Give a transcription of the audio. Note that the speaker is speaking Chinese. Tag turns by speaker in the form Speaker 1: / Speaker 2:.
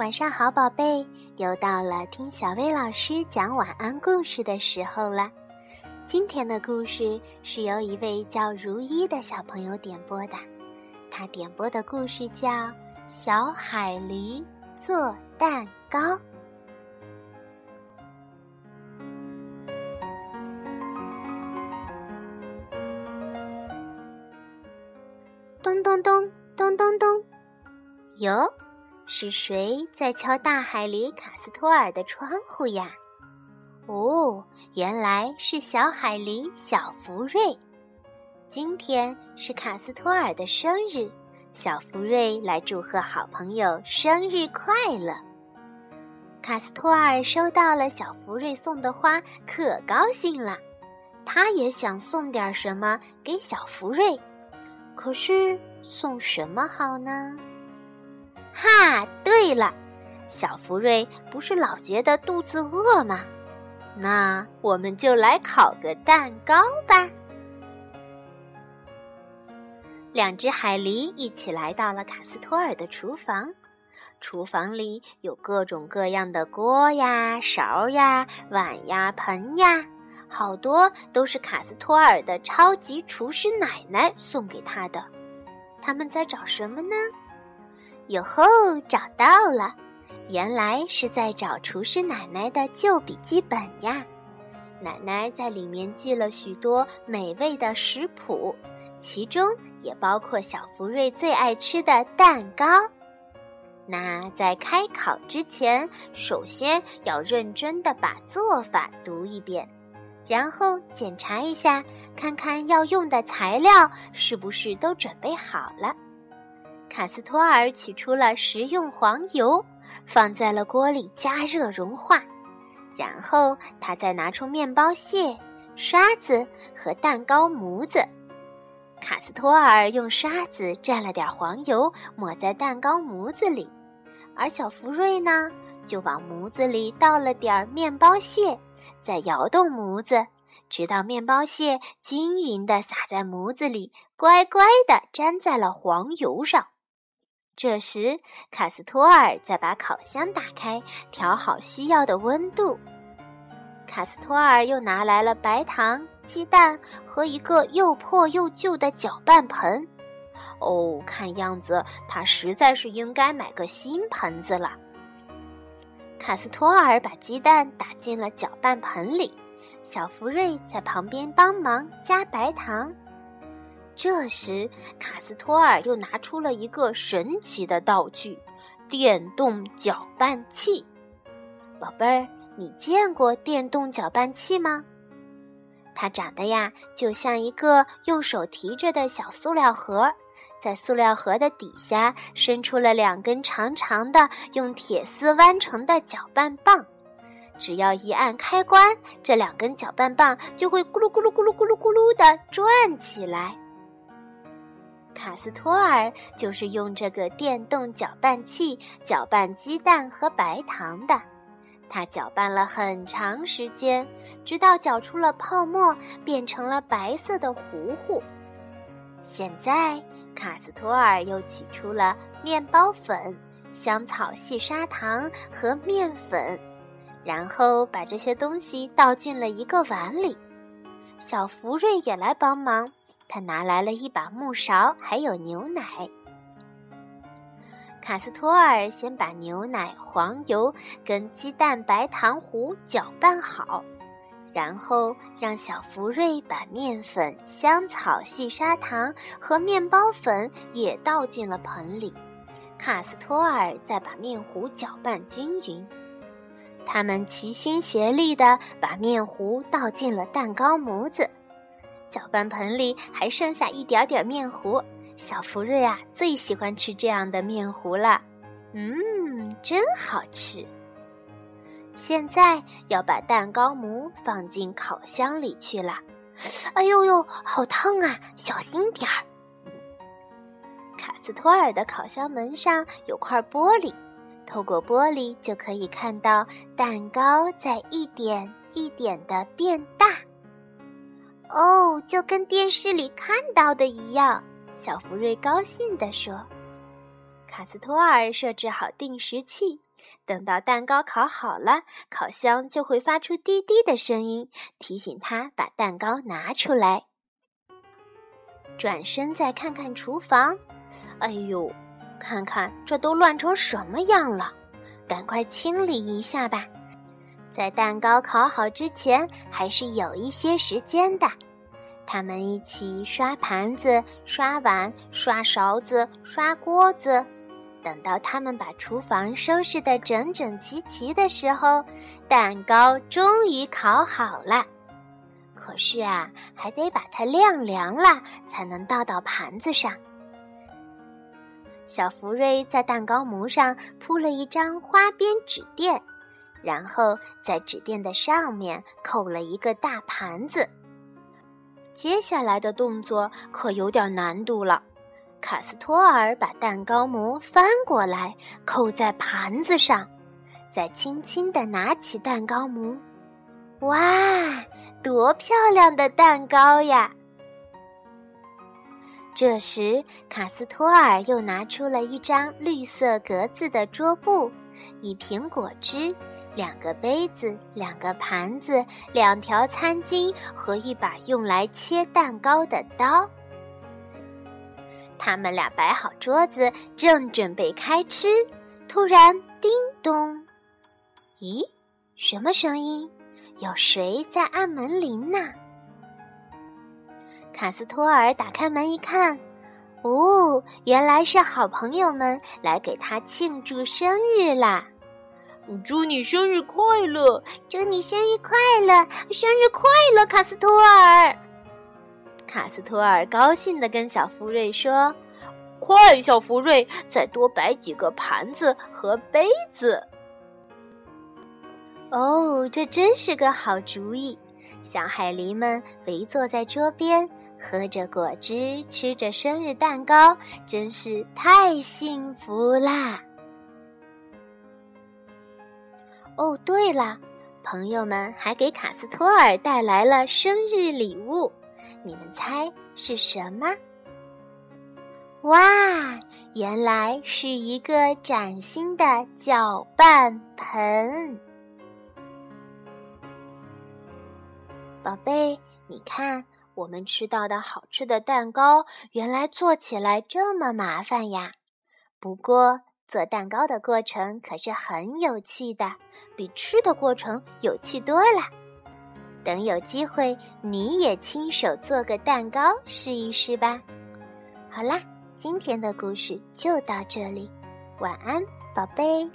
Speaker 1: 晚上好，宝贝！又到了听小薇老师讲晚安故事的时候了。今天的故事是由一位叫如一的小朋友点播的，他点播的故事叫《小海狸做蛋糕》。咚咚咚咚咚咚，哟！是谁在敲大海里卡斯托尔的窗户呀？哦，原来是小海狸小福瑞。今天是卡斯托尔的生日，小福瑞来祝贺好朋友生日快乐。卡斯托尔收到了小福瑞送的花，可高兴了。他也想送点什么给小福瑞，可是送什么好呢？哈，对了，小福瑞不是老觉得肚子饿吗？那我们就来烤个蛋糕吧。两只海狸一起来到了卡斯托尔的厨房，厨房里有各种各样的锅呀、勺呀、碗呀、盆呀，好多都是卡斯托尔的超级厨师奶奶送给他的。他们在找什么呢？哟吼，找到了！原来是在找厨师奶奶的旧笔记本呀。奶奶在里面记了许多美味的食谱，其中也包括小福瑞最爱吃的蛋糕。那在开烤之前，首先要认真的把做法读一遍，然后检查一下，看看要用的材料是不是都准备好了。卡斯托尔取出了食用黄油，放在了锅里加热融化，然后他再拿出面包屑、刷子和蛋糕模子。卡斯托尔用刷子蘸了点黄油，抹在蛋糕模子里，而小福瑞呢，就往模子里倒了点面包屑，再摇动模子，直到面包屑均匀地撒在模子里，乖乖地粘在了黄油上。这时，卡斯托尔再把烤箱打开，调好需要的温度。卡斯托尔又拿来了白糖、鸡蛋和一个又破又旧的搅拌盆。哦，看样子他实在是应该买个新盆子了。卡斯托尔把鸡蛋打进了搅拌盆里，小福瑞在旁边帮忙加白糖。这时，卡斯托尔又拿出了一个神奇的道具——电动搅拌器。宝贝儿，你见过电动搅拌器吗？它长得呀，就像一个用手提着的小塑料盒，在塑料盒的底下伸出了两根长长的、用铁丝弯成的搅拌棒。只要一按开关，这两根搅拌棒就会咕噜咕噜咕噜咕噜咕噜的转起来。卡斯托尔就是用这个电动搅拌器搅拌鸡蛋和白糖的，他搅拌了很长时间，直到搅出了泡沫，变成了白色的糊糊。现在，卡斯托尔又取出了面包粉、香草细砂糖和面粉，然后把这些东西倒进了一个碗里。小福瑞也来帮忙。他拿来了一把木勺，还有牛奶。卡斯托尔先把牛奶、黄油跟鸡蛋白糖糊搅拌好，然后让小福瑞把面粉、香草细砂糖和面包粉也倒进了盆里。卡斯托尔再把面糊搅拌均匀。他们齐心协力地把面糊倒进了蛋糕模子。搅拌盆里还剩下一点点面糊，小福瑞啊最喜欢吃这样的面糊了，嗯，真好吃。现在要把蛋糕模放进烤箱里去了，哎呦呦，好烫啊，小心点儿。卡斯托尔的烤箱门上有块玻璃，透过玻璃就可以看到蛋糕在一点一点的变大。哦，就跟电视里看到的一样，小福瑞高兴地说。卡斯托尔设置好定时器，等到蛋糕烤好了，烤箱就会发出滴滴的声音，提醒他把蛋糕拿出来。转身再看看厨房，哎呦，看看这都乱成什么样了！赶快清理一下吧，在蛋糕烤好之前，还是有一些时间的。他们一起刷盘子、刷碗、刷勺子、刷锅子。等到他们把厨房收拾得整整齐齐的时候，蛋糕终于烤好了。可是啊，还得把它晾凉了，才能倒到盘子上。小福瑞在蛋糕模上铺了一张花边纸垫，然后在纸垫的上面扣了一个大盘子。接下来的动作可有点难度了。卡斯托尔把蛋糕模翻过来，扣在盘子上，再轻轻地拿起蛋糕模。哇！多漂亮的蛋糕呀！这时，卡斯托尔又拿出了一张绿色格子的桌布，一瓶果汁，两个杯子，两个盘子，两条餐巾和一把用来切蛋糕的刀。他们俩摆好桌子，正准备开吃，突然，叮咚！咦，什么声音？有谁在按门铃呢？卡斯托尔打开门一看，哦，原来是好朋友们来给他庆祝生日啦！
Speaker 2: 祝你生日快乐！
Speaker 1: 祝你生日快乐！生日快乐，卡斯托尔！卡斯托尔高兴地跟小福瑞说：“
Speaker 2: 快，小福瑞，再多摆几个盘子和杯子。”
Speaker 1: 哦，这真是个好主意！小海狸们围坐在桌边，喝着果汁，吃着生日蛋糕，真是太幸福啦！哦，对了，朋友们还给卡斯托尔带来了生日礼物，你们猜是什么？哇，原来是一个崭新的搅拌盆！宝贝，你看，我们吃到的好吃的蛋糕，原来做起来这么麻烦呀！不过，做蛋糕的过程可是很有趣的，比吃的过程有趣多了。等有机会，你也亲手做个蛋糕试一试吧。好啦，今天的故事就到这里，晚安，宝贝。